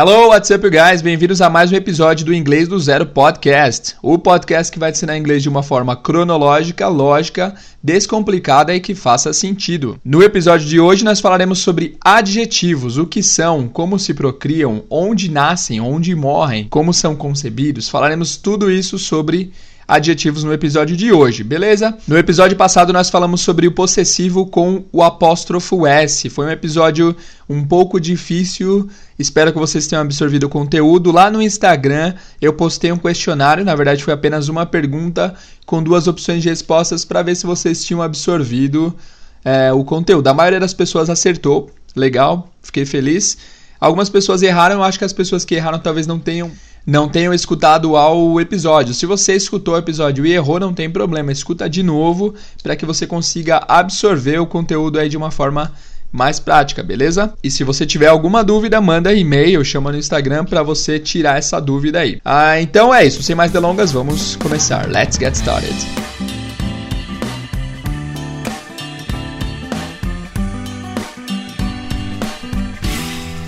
Hello, what's up, guys? Bem-vindos a mais um episódio do Inglês do Zero Podcast. O podcast que vai te ensinar inglês de uma forma cronológica, lógica, descomplicada e que faça sentido. No episódio de hoje, nós falaremos sobre adjetivos, o que são, como se procriam, onde nascem, onde morrem, como são concebidos. Falaremos tudo isso sobre adjetivos no episódio de hoje, beleza? No episódio passado nós falamos sobre o possessivo com o apóstrofo S. Foi um episódio um pouco difícil. Espero que vocês tenham absorvido o conteúdo. Lá no Instagram eu postei um questionário, na verdade foi apenas uma pergunta com duas opções de respostas para ver se vocês tinham absorvido é, o conteúdo. A maioria das pessoas acertou, legal, fiquei feliz. Algumas pessoas erraram, eu acho que as pessoas que erraram talvez não tenham não tenham escutado ao episódio. Se você escutou o episódio e errou, não tem problema, escuta de novo para que você consiga absorver o conteúdo aí de uma forma mais prática, beleza? E se você tiver alguma dúvida, manda e-mail, chama no Instagram para você tirar essa dúvida aí. Ah, então é isso, sem mais delongas, vamos começar. Let's get started.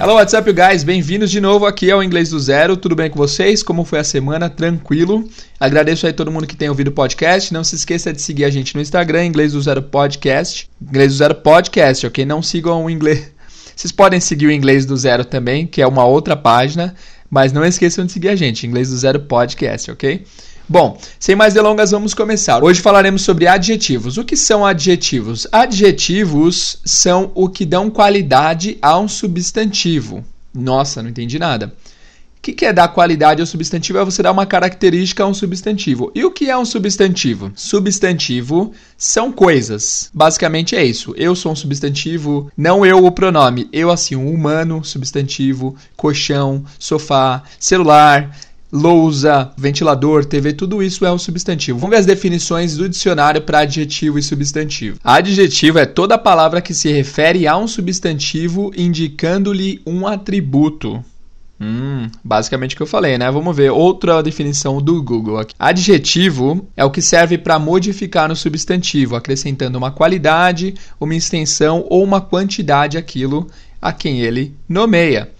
Hello, what's up, guys? Bem-vindos de novo aqui ao Inglês do Zero. Tudo bem com vocês? Como foi a semana? Tranquilo? Agradeço aí todo mundo que tem ouvido o podcast. Não se esqueça de seguir a gente no Instagram, Inglês do Zero Podcast. Inglês do Zero Podcast, ok? Não sigam o inglês. Vocês podem seguir o Inglês do Zero também, que é uma outra página, mas não esqueçam de seguir a gente, Inglês do Zero Podcast, ok? Bom, sem mais delongas, vamos começar. Hoje falaremos sobre adjetivos. O que são adjetivos? Adjetivos são o que dão qualidade a um substantivo. Nossa, não entendi nada. O que é dar qualidade ao substantivo? É você dar uma característica a um substantivo. E o que é um substantivo? Substantivo são coisas. Basicamente é isso. Eu sou um substantivo, não eu o pronome. Eu, assim, um humano, substantivo, colchão, sofá, celular lousa, ventilador, TV, tudo isso é um substantivo. Vamos ver as definições do dicionário para adjetivo e substantivo. Adjetivo é toda palavra que se refere a um substantivo indicando-lhe um atributo. Hum, basicamente o que eu falei, né? Vamos ver outra definição do Google aqui. Adjetivo é o que serve para modificar no substantivo, acrescentando uma qualidade, uma extensão ou uma quantidade àquilo a quem ele nomeia.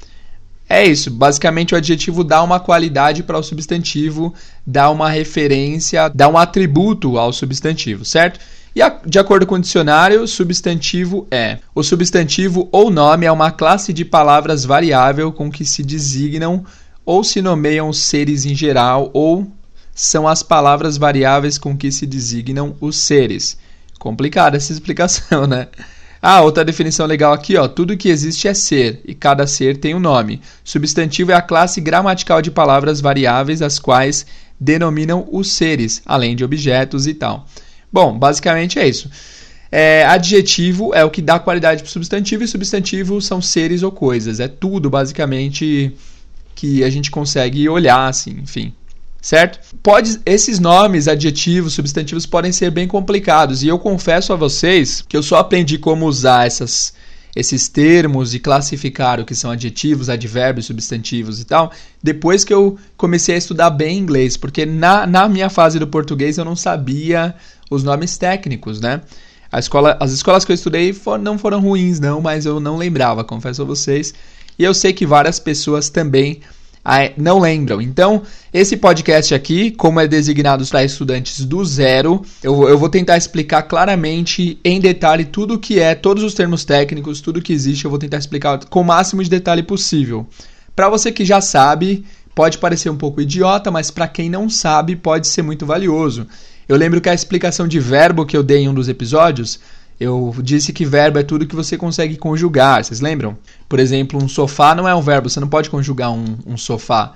É isso, basicamente o adjetivo dá uma qualidade para o substantivo, dá uma referência, dá um atributo ao substantivo, certo? E a, de acordo com o dicionário, substantivo é: o substantivo ou nome é uma classe de palavras variável com que se designam ou se nomeiam seres em geral, ou são as palavras variáveis com que se designam os seres. Complicada essa explicação, né? Ah, outra definição legal aqui, ó. Tudo que existe é ser, e cada ser tem um nome. Substantivo é a classe gramatical de palavras variáveis, as quais denominam os seres, além de objetos e tal. Bom, basicamente é isso. É, adjetivo é o que dá qualidade para substantivo, e substantivo são seres ou coisas. É tudo, basicamente, que a gente consegue olhar, assim, enfim certo? Pode, esses nomes, adjetivos, substantivos podem ser bem complicados e eu confesso a vocês que eu só aprendi como usar essas, esses termos e classificar o que são adjetivos, advérbios, substantivos e tal, depois que eu comecei a estudar bem inglês, porque na, na minha fase do português eu não sabia os nomes técnicos, né? A escola, as escolas que eu estudei for, não foram ruins, não, mas eu não lembrava, confesso a vocês. E eu sei que várias pessoas também não lembram. Então, esse podcast aqui, como é designado para estudantes do zero, eu, eu vou tentar explicar claramente, em detalhe, tudo o que é, todos os termos técnicos, tudo que existe, eu vou tentar explicar com o máximo de detalhe possível. Para você que já sabe, pode parecer um pouco idiota, mas para quem não sabe, pode ser muito valioso. Eu lembro que a explicação de verbo que eu dei em um dos episódios eu disse que verbo é tudo que você consegue conjugar, vocês lembram? Por exemplo, um sofá não é um verbo, você não pode conjugar um, um sofá.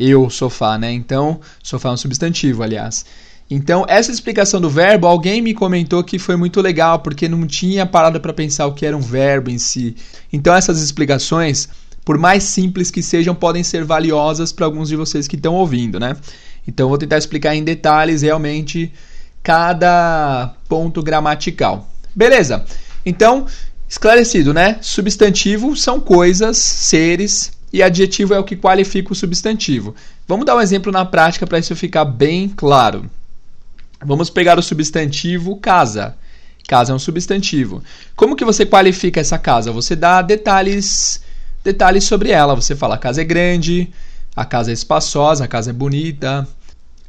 Eu, sofá, né? Então, sofá é um substantivo, aliás. Então, essa explicação do verbo, alguém me comentou que foi muito legal, porque não tinha parado para pensar o que era um verbo em si. Então, essas explicações, por mais simples que sejam, podem ser valiosas para alguns de vocês que estão ouvindo, né? Então, vou tentar explicar em detalhes realmente cada ponto gramatical. Beleza. Então, esclarecido, né? Substantivo são coisas, seres, e adjetivo é o que qualifica o substantivo. Vamos dar um exemplo na prática para isso ficar bem claro. Vamos pegar o substantivo casa. Casa é um substantivo. Como que você qualifica essa casa? Você dá detalhes detalhes sobre ela. Você fala a casa é grande, a casa é espaçosa, a casa é bonita,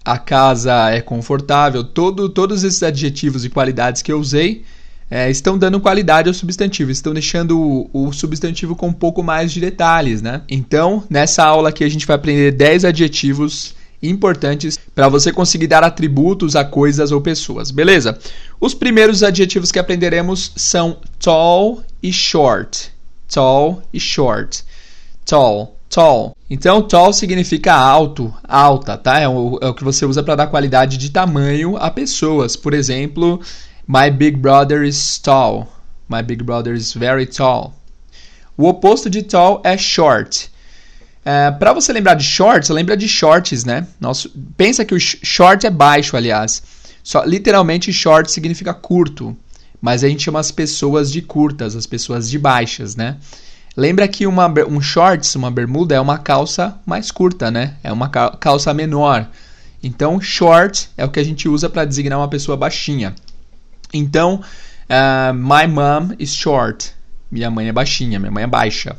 a casa é confortável. Todo, todos esses adjetivos e qualidades que eu usei é, estão dando qualidade ao substantivo, estão deixando o, o, substantivo com um pouco mais de detalhes, né? Então, nessa aula aqui a gente vai aprender 10 adjetivos importantes para você conseguir dar atributos a coisas ou pessoas, beleza? Os primeiros adjetivos que aprenderemos são tall e short. Tall e short. Tall, tall. Então, tall significa alto, alta, tá? É o, é o que você usa para dar qualidade de tamanho a pessoas. Por exemplo, my big brother is tall. My big brother is very tall. O oposto de tall é short. É, para você lembrar de shorts, lembra de shorts, né? Nosso, pensa que o short é baixo, aliás. Só, literalmente, short significa curto. Mas a gente chama as pessoas de curtas, as pessoas de baixas, né? Lembra que uma, um shorts, uma bermuda, é uma calça mais curta, né? É uma calça menor. Então, short é o que a gente usa para designar uma pessoa baixinha. Então, uh, my mom is short. Minha mãe é baixinha, minha mãe é baixa.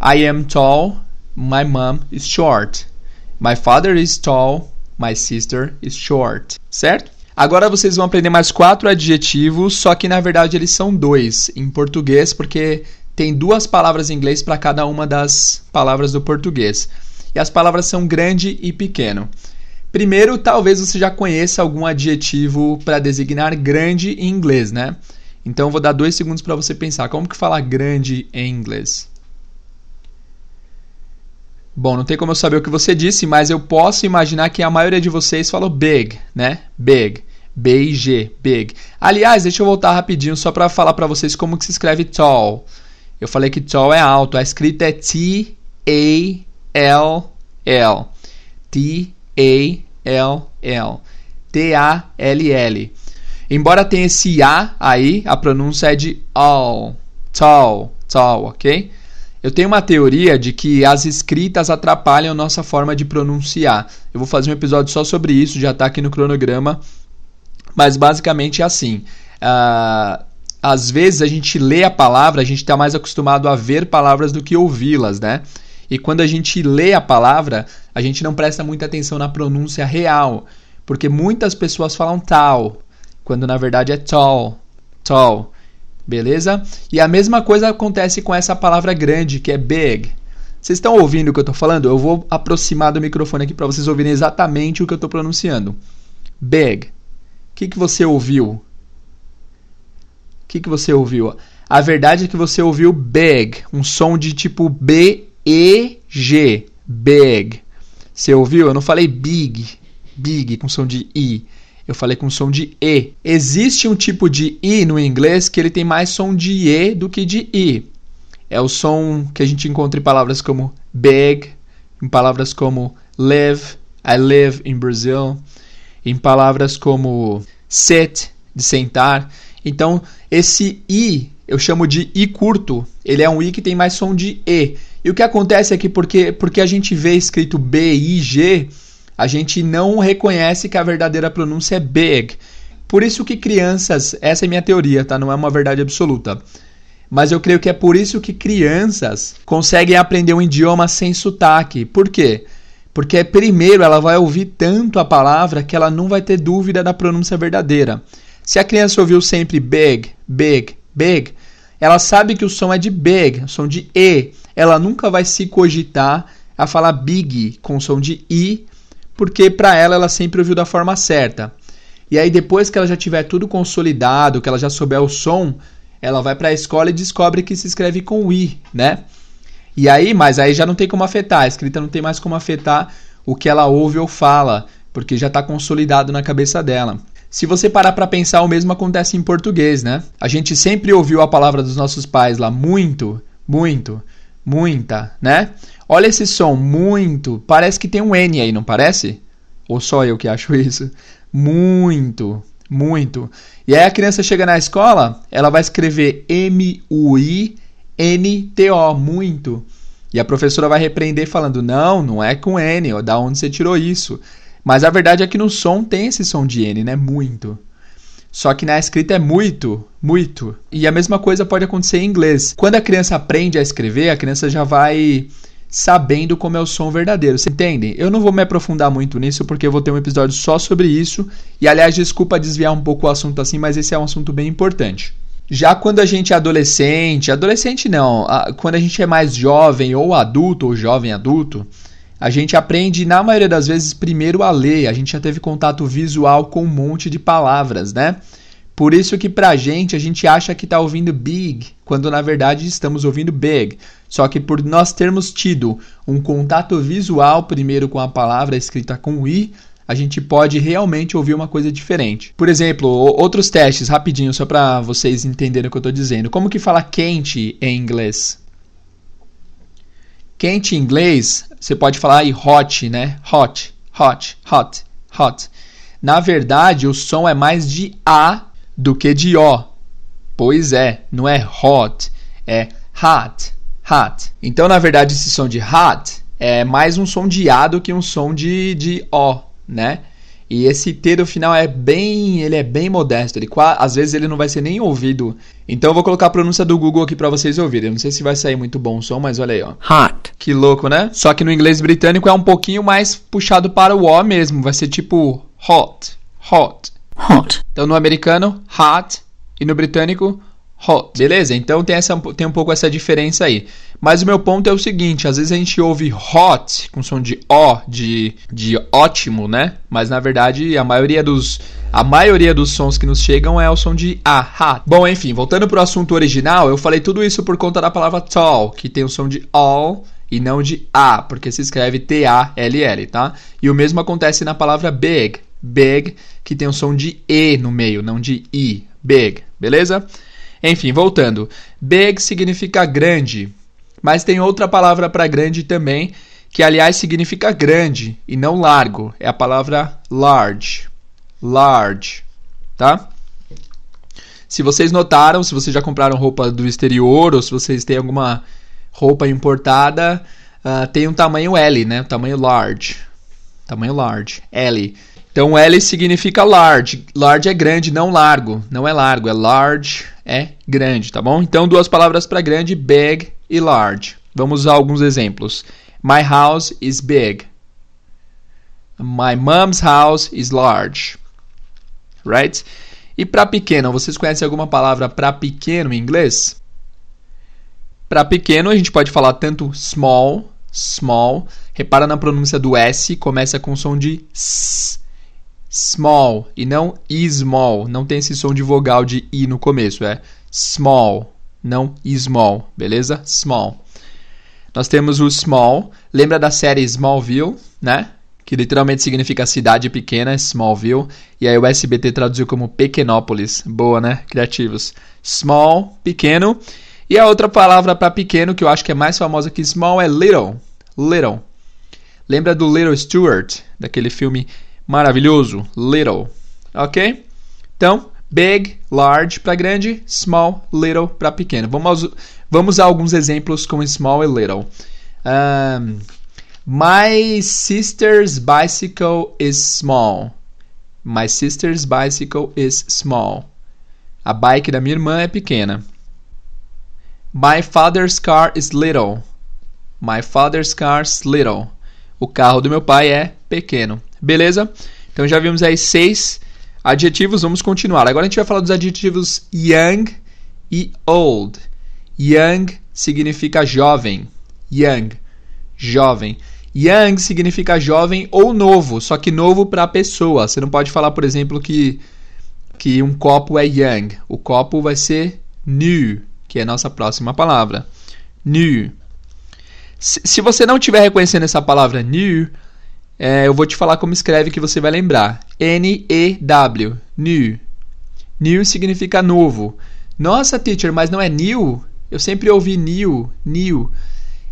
I am tall. My mom is short. My father is tall. My sister is short. Certo? Agora vocês vão aprender mais quatro adjetivos, só que na verdade eles são dois em português, porque tem duas palavras em inglês para cada uma das palavras do português. E as palavras são grande e pequeno. Primeiro, talvez você já conheça algum adjetivo para designar grande em inglês, né? Então vou dar dois segundos para você pensar como que fala grande em inglês. Bom, não tem como eu saber o que você disse, mas eu posso imaginar que a maioria de vocês falou big, né? Big. B-I-G, big. Aliás, deixa eu voltar rapidinho só para falar para vocês como que se escreve tall. Eu falei que tall é alto, a escrita é T-A-L-L. T-A-L-L. T-A-L-L. Embora tenha esse A aí, a pronúncia é de all. Tall, tall, ok? Eu tenho uma teoria de que as escritas atrapalham nossa forma de pronunciar. Eu vou fazer um episódio só sobre isso, já está aqui no cronograma. Mas basicamente é assim. Uh, às vezes a gente lê a palavra, a gente está mais acostumado a ver palavras do que ouvi-las, né? E quando a gente lê a palavra, a gente não presta muita atenção na pronúncia real, porque muitas pessoas falam tal, quando na verdade é tall, tall. Beleza? E a mesma coisa acontece com essa palavra grande, que é big. Vocês estão ouvindo o que eu estou falando? Eu vou aproximar do microfone aqui para vocês ouvirem exatamente o que eu estou pronunciando. Big. O que, que você ouviu? O que, que você ouviu? A verdade é que você ouviu big, um som de tipo B-E-G. Big. Você ouviu? Eu não falei big, big com som de I. Eu falei com som de E. Existe um tipo de I no inglês que ele tem mais som de E do que de I. É o som que a gente encontra em palavras como big, em palavras como live, I live in Brazil, em palavras como sit, de sentar. Então, esse I eu chamo de I curto. Ele é um I que tem mais som de E. E o que acontece é que porque, porque a gente vê escrito B, I, G, a gente não reconhece que a verdadeira pronúncia é big. Por isso que crianças, essa é minha teoria, tá? Não é uma verdade absoluta. Mas eu creio que é por isso que crianças conseguem aprender um idioma sem sotaque. Por quê? Porque primeiro ela vai ouvir tanto a palavra que ela não vai ter dúvida da pronúncia verdadeira. Se a criança ouviu sempre big, big, big, ela sabe que o som é de big, som de E. Ela nunca vai se cogitar a falar big com som de I porque para ela ela sempre ouviu da forma certa. E aí depois que ela já tiver tudo consolidado, que ela já souber o som, ela vai para a escola e descobre que se escreve com i, né? E aí, mas aí já não tem como afetar, a escrita não tem mais como afetar o que ela ouve ou fala, porque já está consolidado na cabeça dela. Se você parar para pensar, o mesmo acontece em português, né? A gente sempre ouviu a palavra dos nossos pais lá muito, muito, muita, né? Olha esse som, muito. Parece que tem um N aí, não parece? Ou só eu que acho isso? Muito, muito. E aí a criança chega na escola, ela vai escrever M-U-I-N-T-O, muito. E a professora vai repreender falando: não, não é com N, ó, da onde você tirou isso? Mas a verdade é que no som tem esse som de N, né? Muito. Só que na escrita é muito, muito. E a mesma coisa pode acontecer em inglês. Quando a criança aprende a escrever, a criança já vai sabendo como é o som verdadeiro. Você entende? Eu não vou me aprofundar muito nisso porque eu vou ter um episódio só sobre isso. E aliás, desculpa desviar um pouco o assunto assim, mas esse é um assunto bem importante. Já quando a gente é adolescente, adolescente não, quando a gente é mais jovem ou adulto ou jovem adulto, a gente aprende, na maioria das vezes, primeiro a ler. A gente já teve contato visual com um monte de palavras, né? Por isso que pra gente, a gente acha que tá ouvindo big, quando na verdade estamos ouvindo big. Só que por nós termos tido um contato visual primeiro com a palavra escrita com i, a gente pode realmente ouvir uma coisa diferente. Por exemplo, outros testes, rapidinho, só para vocês entenderem o que eu estou dizendo. Como que fala quente em inglês? Quente em inglês, você pode falar aí hot, né? Hot, hot, hot, hot. Na verdade, o som é mais de A do que de O. Pois é, não é hot, é hot, hot. Então, na verdade, esse som de hot é mais um som de A do que um som de, de O, né? E esse T do final é bem, ele é bem modesto, ele às vezes ele não vai ser nem ouvido. Então eu vou colocar a pronúncia do Google aqui para vocês ouvirem. Eu não sei se vai sair muito bom o som, mas olha aí, ó. Hot. Que louco, né? Só que no inglês britânico é um pouquinho mais puxado para o O mesmo, vai ser tipo hot, hot. Hot. Então no americano, hot, e no britânico. Beleza? Então tem, essa, tem um pouco essa diferença aí. Mas o meu ponto é o seguinte: às vezes a gente ouve hot com som de O, de, de ótimo, né? Mas na verdade a maioria dos. A maioria dos sons que nos chegam é o som de A, hot. Bom, enfim, voltando para o assunto original, eu falei tudo isso por conta da palavra tall, que tem o som de all e não de A, porque se escreve T-A-L-L, tá? E o mesmo acontece na palavra big, big, que tem o som de E no meio, não de I, big, beleza? Enfim, voltando. Big significa grande, mas tem outra palavra para grande também, que aliás significa grande e não largo. É a palavra large. Large, tá? Se vocês notaram, se vocês já compraram roupa do exterior ou se vocês têm alguma roupa importada, uh, tem um tamanho L, né? Tamanho large. Tamanho large. L. Então L significa large. Large é grande, não largo. Não é largo, é large, é grande, tá bom? Então duas palavras para grande, big e large. Vamos usar alguns exemplos. My house is big. My mom's house is large. Right? E para pequeno, vocês conhecem alguma palavra para pequeno em inglês? Para pequeno a gente pode falar tanto small, small. Repara na pronúncia do S, começa com som de s small e não small. Não tem esse som de vogal de i no começo, é small, não small, beleza? Small. Nós temos o small, lembra da série Smallville, né? Que literalmente significa cidade pequena, Smallville, e aí o SBT traduziu como Pequenópolis. Boa, né? Criativos. Small, pequeno. E a outra palavra para pequeno que eu acho que é mais famosa que small é little. Little. Lembra do Little Stuart, daquele filme maravilhoso, little, ok? Então, big, large para grande, small, little para pequeno. Vamos, vamos a alguns exemplos com small e little. Um, my sister's bicycle is small. My sister's bicycle is small. A bike da minha irmã é pequena. My father's car is little. My father's car is little. O carro do meu pai é pequeno. Beleza? Então já vimos aí seis adjetivos, vamos continuar. Agora a gente vai falar dos adjetivos young e old. Young significa jovem. Young, jovem. Young significa jovem ou novo, só que novo para a pessoa. Você não pode falar, por exemplo, que, que um copo é young. O copo vai ser new, que é a nossa próxima palavra. New. Se, se você não estiver reconhecendo essa palavra new, é, eu vou te falar como escreve que você vai lembrar. N-E-W. New. New significa novo. Nossa, teacher, mas não é new? Eu sempre ouvi new, new.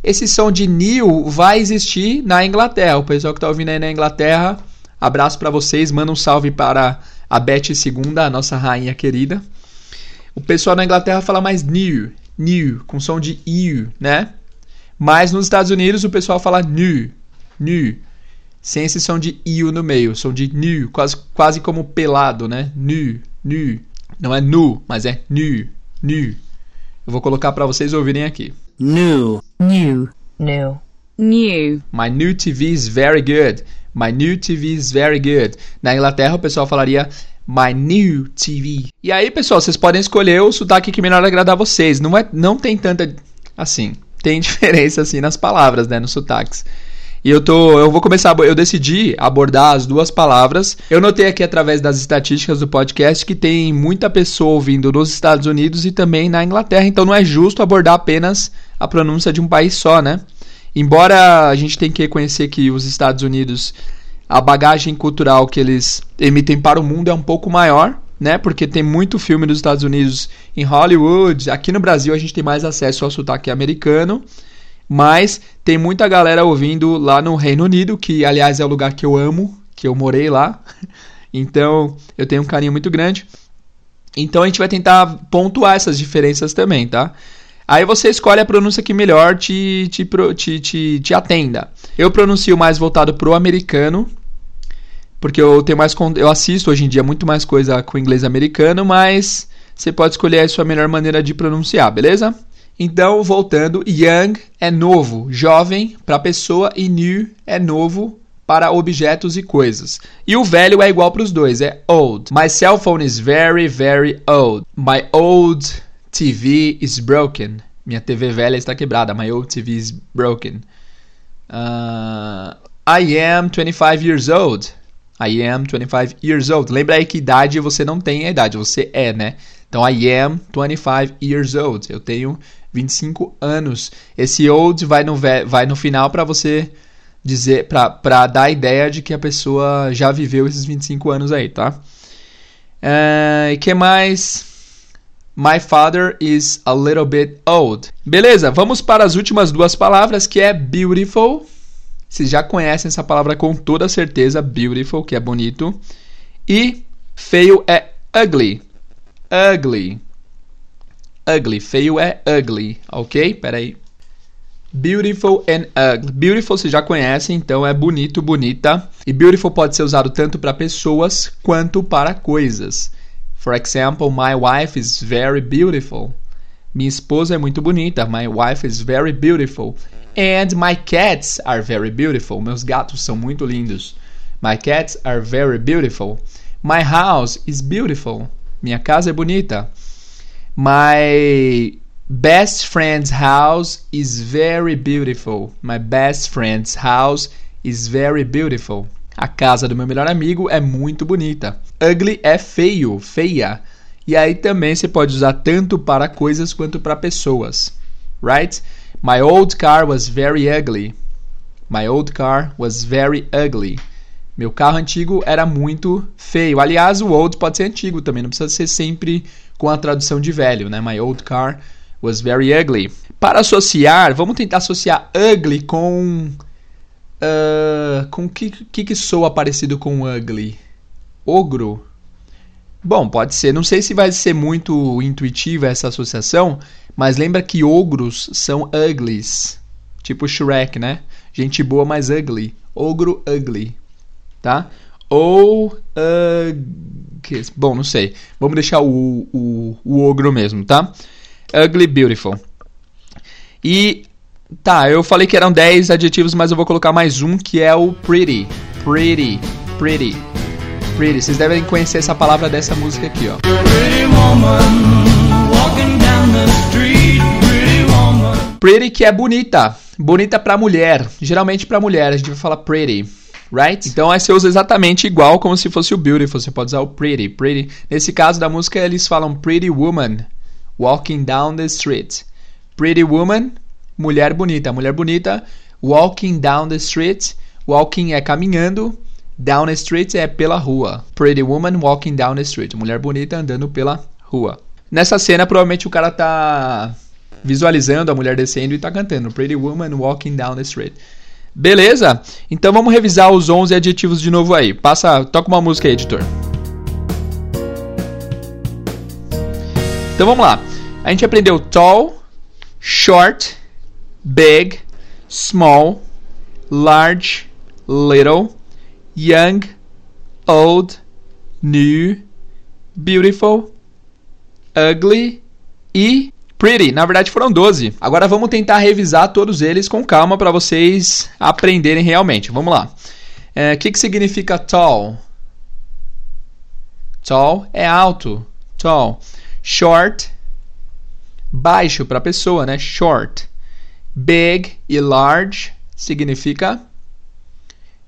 Esse som de new vai existir na Inglaterra. O pessoal que está ouvindo aí na Inglaterra, abraço para vocês. Manda um salve para a Beth II, a nossa rainha querida. O pessoal na Inglaterra fala mais new, new, com som de you, né? Mas nos Estados Unidos o pessoal fala new, new sem esse som de iu no meio, som de nu, quase, quase como pelado, né? Nu, nu. Não é nu, mas é nu, nu. Eu vou colocar para vocês ouvirem aqui. New. New. New. New. My new TV is very good. My new TV is very good. Na Inglaterra o pessoal falaria My new TV. E aí, pessoal, vocês podem escolher o sotaque que melhor agradar vocês. Não, é, não tem tanta. Assim, tem diferença assim nas palavras, né? Nos sotaques. E eu tô, eu vou começar, eu decidi abordar as duas palavras. Eu notei aqui através das estatísticas do podcast que tem muita pessoa ouvindo nos Estados Unidos e também na Inglaterra, então não é justo abordar apenas a pronúncia de um país só, né? Embora a gente tenha que reconhecer que os Estados Unidos, a bagagem cultural que eles emitem para o mundo é um pouco maior, né? Porque tem muito filme dos Estados Unidos em Hollywood. Aqui no Brasil a gente tem mais acesso ao sotaque americano. Mas tem muita galera ouvindo lá no Reino Unido, que aliás é o lugar que eu amo, que eu morei lá. Então eu tenho um carinho muito grande. Então a gente vai tentar pontuar essas diferenças também, tá? Aí você escolhe a pronúncia que melhor te, te, te, te, te atenda. Eu pronuncio mais voltado pro americano, porque eu tenho mais eu assisto hoje em dia muito mais coisa com inglês americano, mas você pode escolher a sua melhor maneira de pronunciar, beleza? Então, voltando, young é novo, jovem para pessoa e new é novo para objetos e coisas. E o velho é igual para os dois, é old. My cell phone is very, very old. My old TV is broken. Minha TV velha está quebrada. My old TV is broken. Uh, I am 25 years old. I am 25 years old. Lembra aí que idade você não tem a idade, você é, né? Então, I am 25 years old. Eu tenho 25 anos. Esse old vai no, vai no final para você dizer, para dar a ideia de que a pessoa já viveu esses 25 anos aí, tá? E uh, que mais? My father is a little bit old. Beleza, vamos para as últimas duas palavras que é beautiful. Vocês já conhecem essa palavra com toda certeza, beautiful, que é bonito. E feio é ugly. Ugly ugly. Feio é ugly, ok? Peraí. Beautiful and ugly. Beautiful você já conhece, então é bonito, bonita. E beautiful pode ser usado tanto para pessoas quanto para coisas. For example, my wife is very beautiful. Minha esposa é muito bonita. My wife is very beautiful. And my cats are very beautiful. Meus gatos são muito lindos. My cats are very beautiful. My house is beautiful. Minha casa é bonita. My best friend's house is very beautiful. My best friend's house is very beautiful. A casa do meu melhor amigo é muito bonita. Ugly é feio, feia. E aí também você pode usar tanto para coisas quanto para pessoas. Right? My old car was very ugly. My old car was very ugly. Meu carro antigo era muito feio. Aliás, o old pode ser antigo também, não precisa ser sempre com a tradução de velho, né? My old car was very ugly. Para associar, vamos tentar associar ugly com. Uh, com que, que, que soa parecido com ugly? Ogro? Bom, pode ser. Não sei se vai ser muito intuitiva essa associação, mas lembra que ogros são uglies. Tipo Shrek, né? Gente boa, mas ugly. Ogro ugly. Tá? Ou. Uh, que, bom, não sei. Vamos deixar o, o, o ogro mesmo, tá? Ugly Beautiful. E tá, eu falei que eram 10 adjetivos, mas eu vou colocar mais um que é o pretty. Pretty, pretty, pretty. Vocês devem conhecer essa palavra dessa música aqui, ó. Pretty woman, walking down the street, pretty woman. Pretty que é bonita, bonita pra mulher, geralmente pra mulher, a gente vai falar pretty right? Então aí você usa exatamente igual como se fosse o beautiful. Você pode usar o pretty, pretty. Nesse caso da música eles falam pretty woman walking down the street. Pretty woman, mulher bonita, mulher bonita walking down the street. Walking é caminhando, down the street é pela rua. Pretty woman walking down the street. Mulher bonita andando pela rua. Nessa cena provavelmente o cara tá visualizando a mulher descendo e tá cantando Pretty woman walking down the street. Beleza? Então vamos revisar os 11 adjetivos de novo aí. Passa, toca uma música aí, editor. Então vamos lá. A gente aprendeu tall, short, big, small, large, little, young, old, new, beautiful, ugly e pretty. Na verdade foram 12. Agora vamos tentar revisar todos eles com calma para vocês aprenderem realmente. Vamos lá. O é, que, que significa tall? Tall é alto. Tall. Short, baixo para pessoa, né? Short. Big e large significa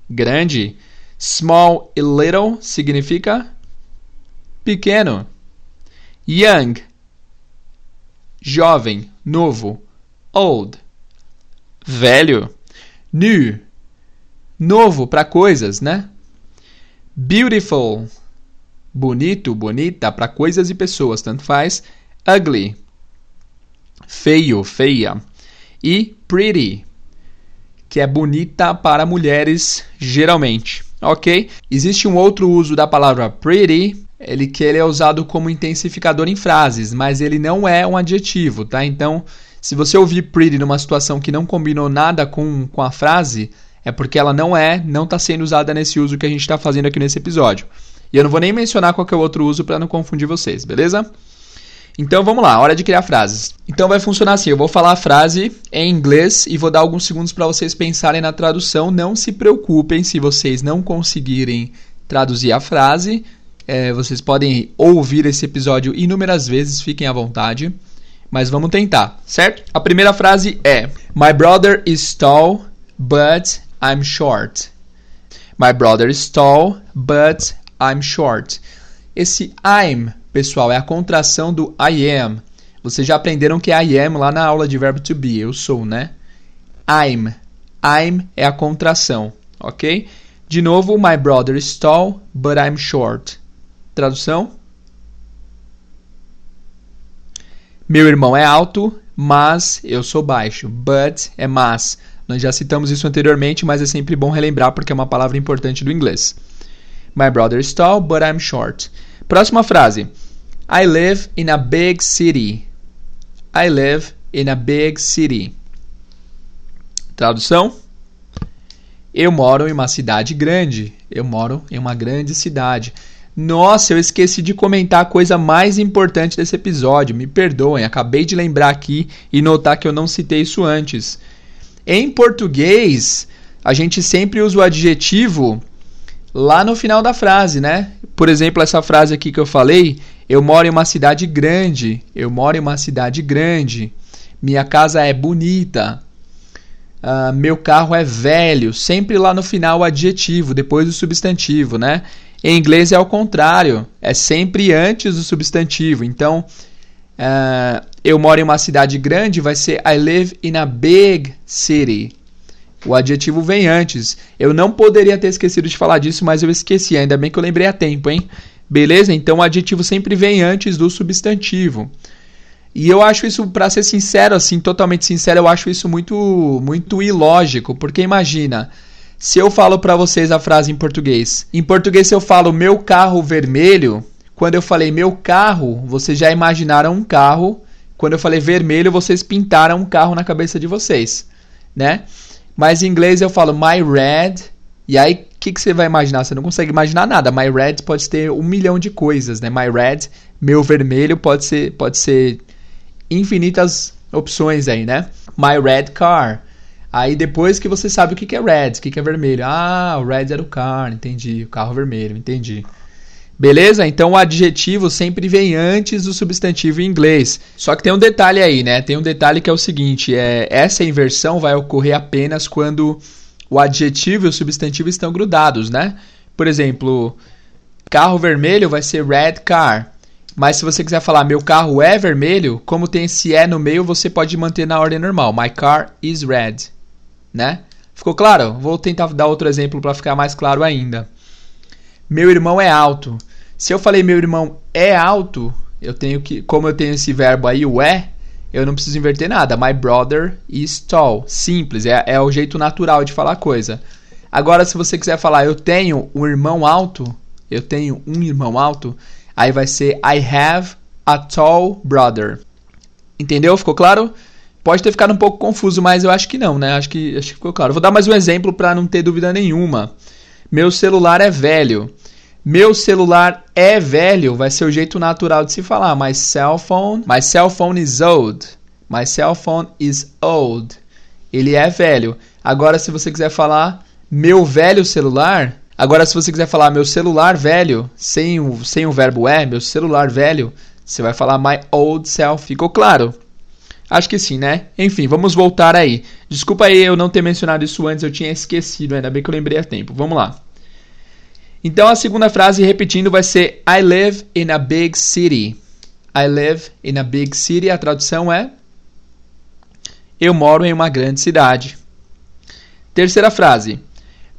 grande. Small e little significa pequeno. Young, jovem, novo. Old, velho. New, novo para coisas, né? Beautiful, bonito, bonita para coisas e pessoas, tanto faz. Ugly, feio, feia. E pretty, que é bonita para mulheres geralmente, ok? Existe um outro uso da palavra pretty, ele que ele é usado como intensificador em frases, mas ele não é um adjetivo, tá? Então, se você ouvir pretty numa situação que não combinou nada com, com a frase, é porque ela não é, não está sendo usada nesse uso que a gente está fazendo aqui nesse episódio. E eu não vou nem mencionar qualquer outro uso para não confundir vocês, beleza? Então vamos lá, hora de criar frases. Então vai funcionar assim: eu vou falar a frase em inglês e vou dar alguns segundos para vocês pensarem na tradução. Não se preocupem se vocês não conseguirem traduzir a frase. É, vocês podem ouvir esse episódio inúmeras vezes, fiquem à vontade. Mas vamos tentar, certo? A primeira frase é: My brother is tall, but I'm short. My brother is tall, but I'm short. Esse I'm pessoal, é a contração do I am. Vocês já aprenderam que I am lá na aula de verbo to be, eu sou, né? I'm. I'm é a contração, ok? De novo, my brother is tall, but I'm short. Tradução? Meu irmão é alto, mas eu sou baixo. But é mas. Nós já citamos isso anteriormente, mas é sempre bom relembrar porque é uma palavra importante do inglês. My brother is tall, but I'm short. Próxima frase. I live in a big city. I live in a big city. Tradução? Eu moro em uma cidade grande. Eu moro em uma grande cidade. Nossa, eu esqueci de comentar a coisa mais importante desse episódio. Me perdoem, acabei de lembrar aqui e notar que eu não citei isso antes. Em português, a gente sempre usa o adjetivo lá no final da frase, né? Por exemplo, essa frase aqui que eu falei, eu moro em uma cidade grande. Eu moro em uma cidade grande. Minha casa é bonita. Uh, meu carro é velho. Sempre lá no final o adjetivo, depois o substantivo, né? Em inglês é ao contrário. É sempre antes do substantivo. Então, uh, eu moro em uma cidade grande vai ser I live in a big city. O adjetivo vem antes. Eu não poderia ter esquecido de falar disso, mas eu esqueci. Ainda bem que eu lembrei a tempo, hein? Beleza? Então o adjetivo sempre vem antes do substantivo. E eu acho isso, para ser sincero, assim, totalmente sincero, eu acho isso muito, muito ilógico, porque imagina, se eu falo para vocês a frase em português, em português se eu falo meu carro vermelho, quando eu falei meu carro, vocês já imaginaram um carro. Quando eu falei vermelho, vocês pintaram um carro na cabeça de vocês, né? Mas em inglês eu falo my red, e aí que, que você vai imaginar? Você não consegue imaginar nada. My red pode ter um milhão de coisas, né? My red, meu vermelho, pode ser, pode ser infinitas opções aí, né? My red car. Aí depois que você sabe o que, que é red, o que, que é vermelho. Ah, o red era o car, entendi. O carro vermelho, entendi. Beleza? Então o adjetivo sempre vem antes do substantivo em inglês. Só que tem um detalhe aí, né? Tem um detalhe que é o seguinte: é, essa inversão vai ocorrer apenas quando o adjetivo e o substantivo estão grudados, né? Por exemplo, carro vermelho vai ser red car. Mas se você quiser falar meu carro é vermelho, como tem esse é no meio, você pode manter na ordem normal. My car is red, né? Ficou claro? Vou tentar dar outro exemplo para ficar mais claro ainda. Meu irmão é alto. Se eu falei meu irmão é alto, eu tenho que, como eu tenho esse verbo aí, o é, eu não preciso inverter nada. My brother is tall. Simples, é, é o jeito natural de falar a coisa. Agora, se você quiser falar eu tenho um irmão alto, eu tenho um irmão alto, aí vai ser I have a tall brother. Entendeu? Ficou claro? Pode ter ficado um pouco confuso, mas eu acho que não, né? Acho que, acho que ficou claro. Vou dar mais um exemplo para não ter dúvida nenhuma. Meu celular é velho. Meu celular é velho, vai ser o jeito natural de se falar. My cell phone, my cell phone is old. My cell phone is old. Ele é velho. Agora, se você quiser falar meu velho celular, agora se você quiser falar meu celular velho, sem o, sem o verbo é, meu celular velho, você vai falar my old self. Ficou claro? Acho que sim, né? Enfim, vamos voltar aí. Desculpa aí eu não ter mencionado isso antes, eu tinha esquecido, ainda bem que eu lembrei a tempo. Vamos lá. Então a segunda frase, repetindo, vai ser I live in a big city. I live in a big city. A tradução é Eu moro em uma grande cidade. Terceira frase.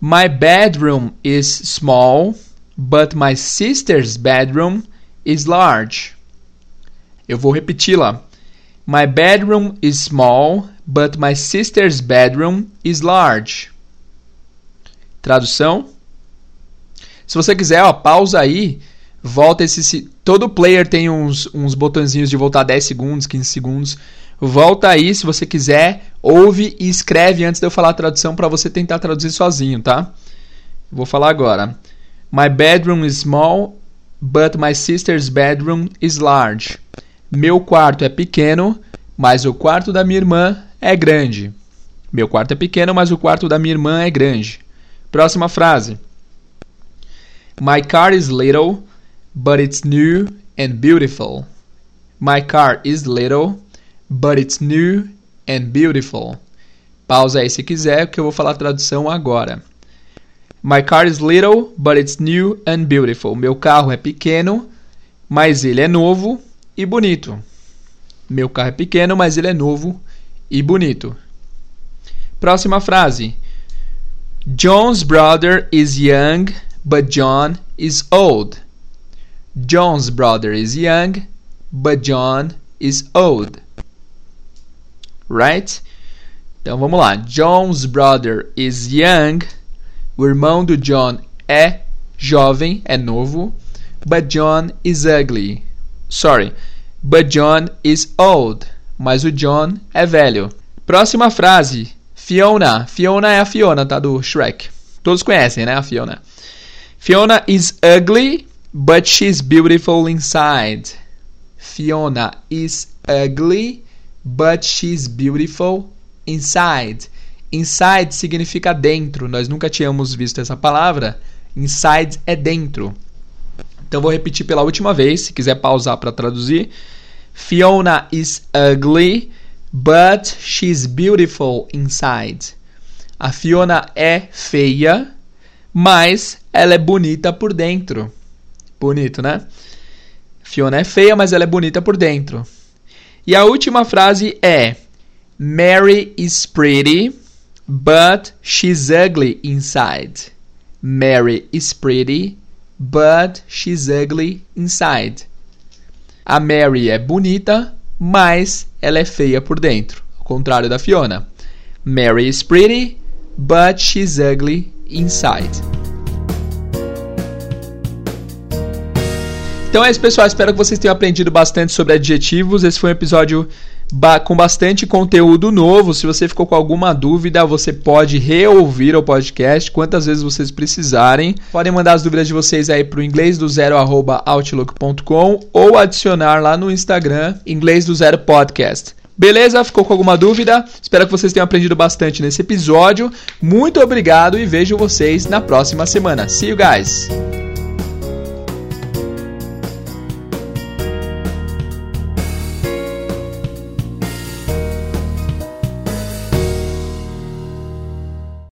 My bedroom is small, but my sister's bedroom is large. Eu vou repeti-la. My bedroom is small, but my sister's bedroom is large. Tradução? Se você quiser, ó, pausa aí, volta esse. Todo player tem uns, uns botõezinhos de voltar 10 segundos, 15 segundos. Volta aí, se você quiser, ouve e escreve antes de eu falar a tradução para você tentar traduzir sozinho, tá? Vou falar agora. My bedroom is small, but my sister's bedroom is large. Meu quarto é pequeno, mas o quarto da minha irmã é grande. Meu quarto é pequeno, mas o quarto da minha irmã é grande. Próxima frase. My car is little, but it's new and beautiful. My car is little, but it's new and beautiful. Pausa aí se quiser, que eu vou falar a tradução agora. My car is little, but it's new and beautiful. Meu carro é pequeno, mas ele é novo e bonito. Meu carro é pequeno, mas ele é novo e bonito. Próxima frase. John's brother is young but John is old. John's brother is young, but John is old. Right? Então vamos lá. John's brother is young. O irmão do John é jovem, é novo. But John is ugly. Sorry. But John is old. Mas o John é velho. Próxima frase. Fiona. Fiona é a Fiona, tá? Do Shrek. Todos conhecem, né? A Fiona. Fiona is ugly, but she's beautiful inside. Fiona is ugly, but she's beautiful inside. Inside significa dentro. Nós nunca tínhamos visto essa palavra. Inside é dentro. Então vou repetir pela última vez, se quiser pausar para traduzir. Fiona is ugly, but she's beautiful inside. A Fiona é feia, mas ela é bonita por dentro. Bonito, né? Fiona é feia, mas ela é bonita por dentro. E a última frase é: Mary is pretty, but she's ugly inside. Mary is pretty, but she's ugly inside. A Mary é bonita, mas ela é feia por dentro. Ao contrário da Fiona. Mary is pretty, but she's ugly inside. Então é isso, pessoal. Espero que vocês tenham aprendido bastante sobre adjetivos. Esse foi um episódio ba com bastante conteúdo novo. Se você ficou com alguma dúvida, você pode reouvir o podcast quantas vezes vocês precisarem. Podem mandar as dúvidas de vocês aí para o inglês do zero outlook.com ou adicionar lá no Instagram inglês do zero podcast. Beleza? Ficou com alguma dúvida? Espero que vocês tenham aprendido bastante nesse episódio. Muito obrigado e vejo vocês na próxima semana. See you guys!